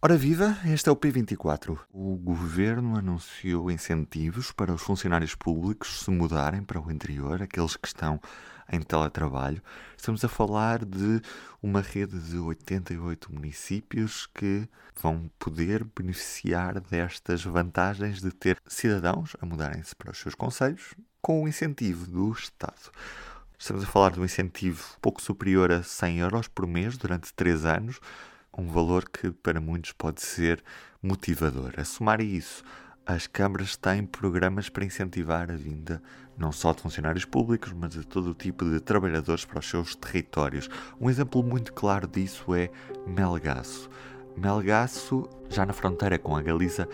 Ora viva, este é o P24. O governo anunciou incentivos para os funcionários públicos se mudarem para o interior, aqueles que estão em teletrabalho. Estamos a falar de uma rede de 88 municípios que vão poder beneficiar destas vantagens de ter cidadãos a mudarem-se para os seus conselhos com o incentivo do Estado. Estamos a falar de um incentivo pouco superior a 100 euros por mês durante 3 anos um valor que para muitos pode ser motivador. A somar a isso, as câmaras têm programas para incentivar a vinda não só de funcionários públicos, mas de todo o tipo de trabalhadores para os seus territórios. Um exemplo muito claro disso é Melgaço. Melgaço, já na fronteira com a Galiza,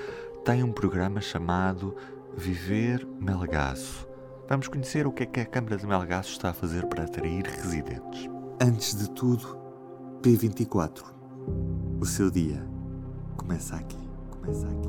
tem um programa chamado Viver Melgaço. Vamos conhecer o que é que a Câmara de Melgaço está a fazer para atrair residentes. Antes de tudo, P24 o seu dia começa aqui, começa aqui.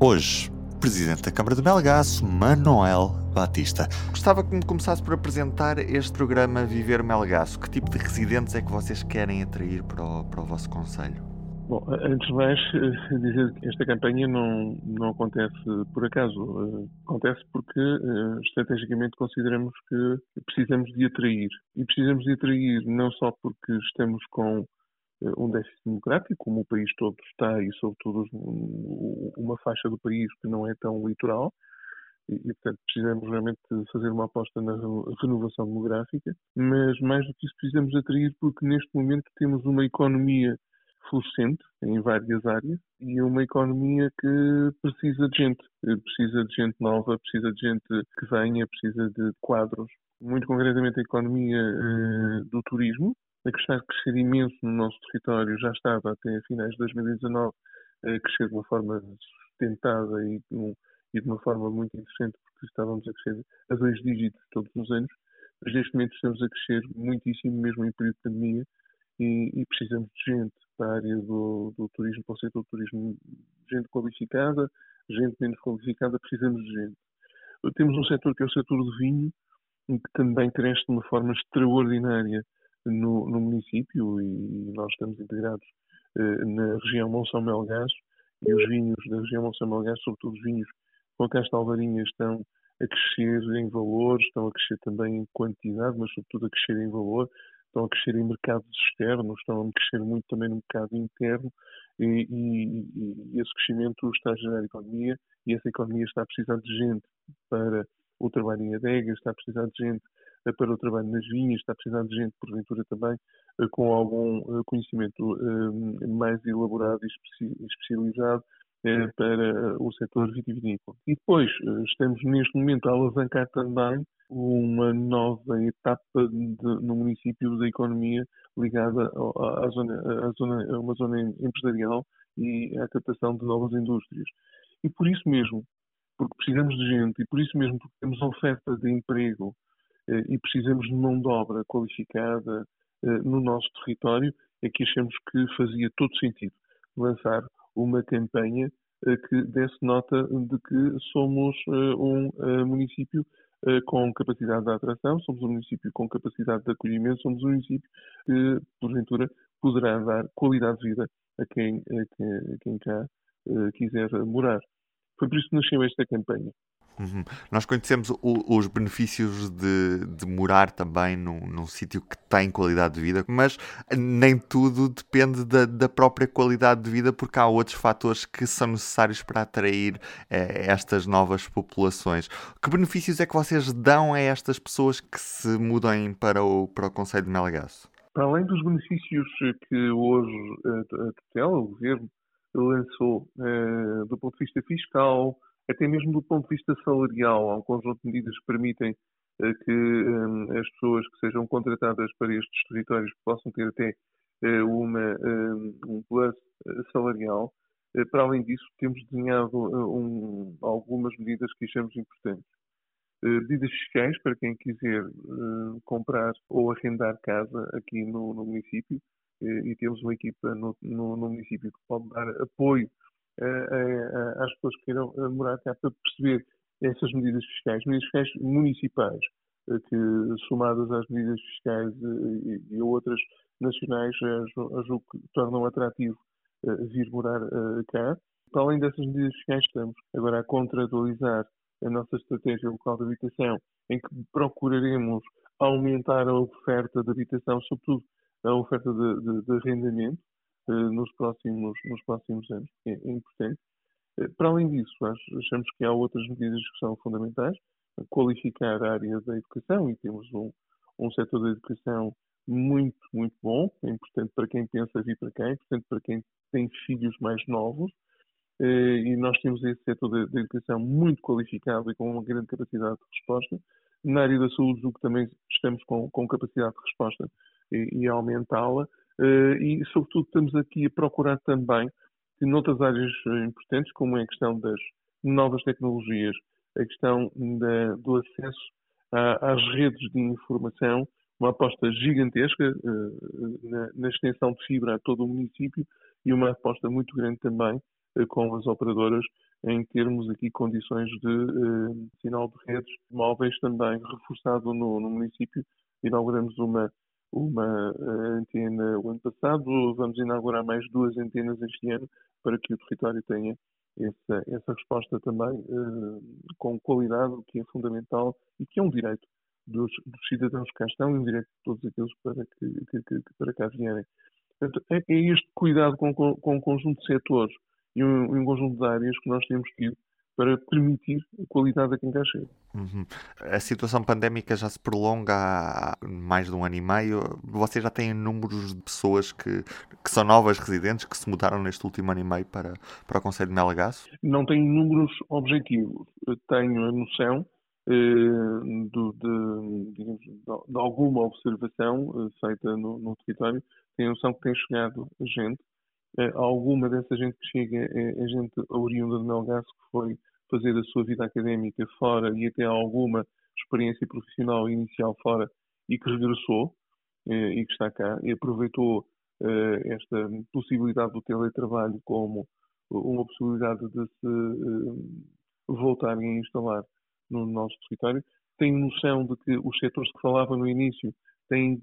Hoje, Presidente da Câmara de Melgaço, Manuel Batista. Gostava que me começasse por apresentar este programa Viver Melgaço. Que tipo de residentes é que vocês querem atrair para o, para o vosso Conselho? Bom, antes de mais, dizer que esta campanha não, não acontece por acaso. Eh, acontece porque, eh, estrategicamente, consideramos que precisamos de atrair. E precisamos de atrair não só porque estamos com um déficit democrático, como o país todo está, e sobretudo uma faixa do país que não é tão litoral, e, e, portanto precisamos realmente fazer uma aposta na renovação demográfica, mas mais do que isso precisamos atrair porque neste momento temos uma economia florescente em várias áreas e uma economia que precisa de gente, precisa de gente nova, precisa de gente que venha, precisa de quadros. Muito concretamente a economia eh, do turismo, a que está a crescer imenso no nosso território, já estava até finais de 2019 a crescer de uma forma sustentada e, e de uma forma muito interessante, porque estávamos a crescer a dois dígitos todos os anos, mas neste momento estamos a crescer muitíssimo, mesmo em período de pandemia, e, e precisamos de gente para a área do, do, turismo, para o setor do turismo, gente qualificada, gente menos qualificada, precisamos de gente. Temos um setor que é o setor do vinho, que também cresce de uma forma extraordinária no, no município e nós estamos integrados eh, na região Monção Melgás e os vinhos da região Monção Melgás, sobretudo os vinhos com a Casta Alvarinha, estão a crescer em valor, estão a crescer também em quantidade, mas sobretudo a crescer em valor, estão a crescer em mercados externos, estão a crescer muito também no mercado interno e, e, e esse crescimento está a gerar economia e essa economia está a precisar de gente para o trabalho em adegas, está a precisar de gente para o trabalho nas vinhas, está a precisar de gente, porventura, também eh, com algum eh, conhecimento eh, mais elaborado e especializado para o setor vitivinícola. E depois, estamos neste momento a alavancar também uma nova etapa de, no município da economia ligada à, zona, à zona, a uma zona empresarial e à captação de novas indústrias. E por isso mesmo, porque precisamos de gente, e por isso mesmo porque temos oferta de emprego e precisamos de mão de obra qualificada eh, no nosso território, é que achamos que fazia todo sentido lançar uma campanha eh, que desse nota de que somos um município com capacidade de atração, somos um município com capacidade de acolhimento, somos um município que, porventura, poderá dar qualidade de vida a quem, a quem cá quiser morar. Foi por isso que nasceu esta campanha. Uhum. Nós conhecemos o, os benefícios de, de morar também num, num sítio que tem qualidade de vida, mas nem tudo depende da, da, própria qualidade de vida, porque há outros fatores que são necessários para atrair eh, estas novas populações. Que benefícios é que vocês dão a estas pessoas que se mudem para o, para o Conselho de Melgaço? Para além dos benefícios que hoje a tutela, o governo, lançou eh, do ponto de vista fiscal, até mesmo do ponto de vista salarial, há um conjunto de medidas que permitem uh, que um, as pessoas que sejam contratadas para estes territórios possam ter até uh, uma, um, um plus eh, salarial. Para além disso, temos desenhado um, algumas medidas que achamos importantes. medidas fiscais para quem quiser comprar ou arrendar casa aqui no, no município e temos uma equipa no, no, no município que pode dar apoio às pessoas que queiram morar cá para perceber essas medidas fiscais, medidas fiscais municipais, eh, que somadas às medidas fiscais eh, e outras nacionais, julgo que tornam atrativo vir morar cá. Para além dessas medidas fiscais, estamos agora a contratualizar a nossa estratégia local de habitação, em que procuraremos aumentar a oferta de habitação, sobretudo a oferta de, de, de arrendamento, eh, nos, próximos, nos próximos anos. É, é importante. Eh, para além disso, achamos que há outras medidas que são fundamentais. Qualificar a área da educação e temos um, um setor da educação muito, muito bom. É importante para quem pensa vir para cá, é importante para quem tem filhos mais novos. Eh, e nós temos esse setor da educação muito qualificado e com uma grande capacidade de resposta. Na área da saúde, o que também estamos com, com capacidade de resposta e, e aumentá-la. Eh, e, sobretudo, estamos aqui a procurar também que, noutras áreas eh, importantes, como é a questão das novas tecnologias, a questão da, do acesso às redes de informação, uma aposta gigantesca uh, na, na, extensão de fibra a todo o município e uma aposta muito grande também com as operadoras em termos aqui condições de sinal de redes móveis também reforçado no, no município. Inauguramos uma uma eh, antena o ano passado, vamos inaugurar mais duas antenas este ano para que o território tenha essa, essa resposta também uh, com qualidade, o que é fundamental e que é um direito dos, dos, cidadãos que cá estão e um direito de todos aqueles para que, que, que, para cá vierem. Portanto, é, é, este cuidado com, com, com um conjunto de setores e um, um conjunto de áreas que nós temos tido para permitir a qualidade a quem cá chega. Uhum. A situação pandémica já se prolonga há mais de um ano e meio. Vocês já têm números de pessoas que, que são novas residentes que se mudaram neste último ano e meio para, para o Conselho de Melgaço? Não tenho números objetivos. Tenho a noção eh, de, de, digamos, de, alguma observação eh, feita no, no território. Tenho a noção que tem chegado gente eh, alguma dessa gente que chega é, é gente oriunda de Melgaço que foi fazer a sua vida académica fora e até alguma experiência profissional inicial fora e que regressou eh, e que está cá e aproveitou eh, esta possibilidade do teletrabalho como uma possibilidade de se voltarem a instalar no nosso território. Tenho noção de que os setores que falava no início têm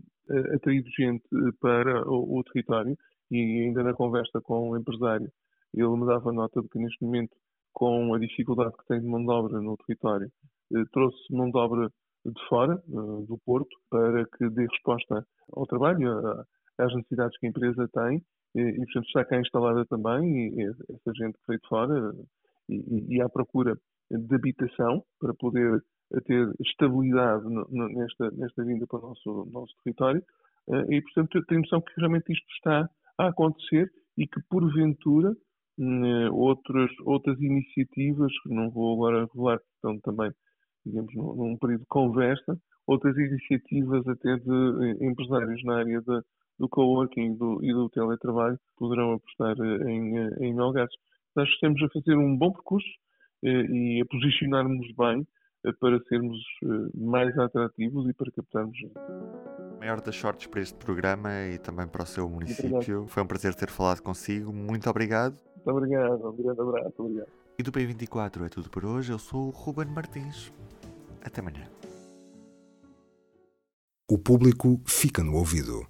atraído gente para o território e ainda na conversa com o empresário, ele me dava nota de que neste momento, com a dificuldade que tem de mão de obra no território, eh, trouxe mão de obra de fora, eh, do Porto, para que dê resposta ao trabalho, às necessidades que a empresa tem, e, portanto está cá instalada também, essa gente que veio de fora, e, à procura de habitação, para poder ter estabilidade nesta, nesta vinda para o nosso, nosso território, eh, e portanto tenho noção que realmente isto está a acontecer e que, porventura, outras, outras iniciativas, que não vou agora revelar, que estão também, digamos, num, período de conversa, outras iniciativas até de eh, empresários na área de, do coworking do, e do teletrabalho poderão apostar eh, em, eh, em Melgaço. Nós estamos a fazer um bom percurso e a posicionarmos bem para sermos mais atrativos e para captarmos maior das sortes para este programa e também para o seu município. Obrigado. Foi um prazer ter falado consigo. Muito obrigado. Muito obrigado. Um grande abraço. Obrigado. E do P24 é tudo por hoje. Eu sou o Ruben Martins. Até amanhã. O público fica no ouvido.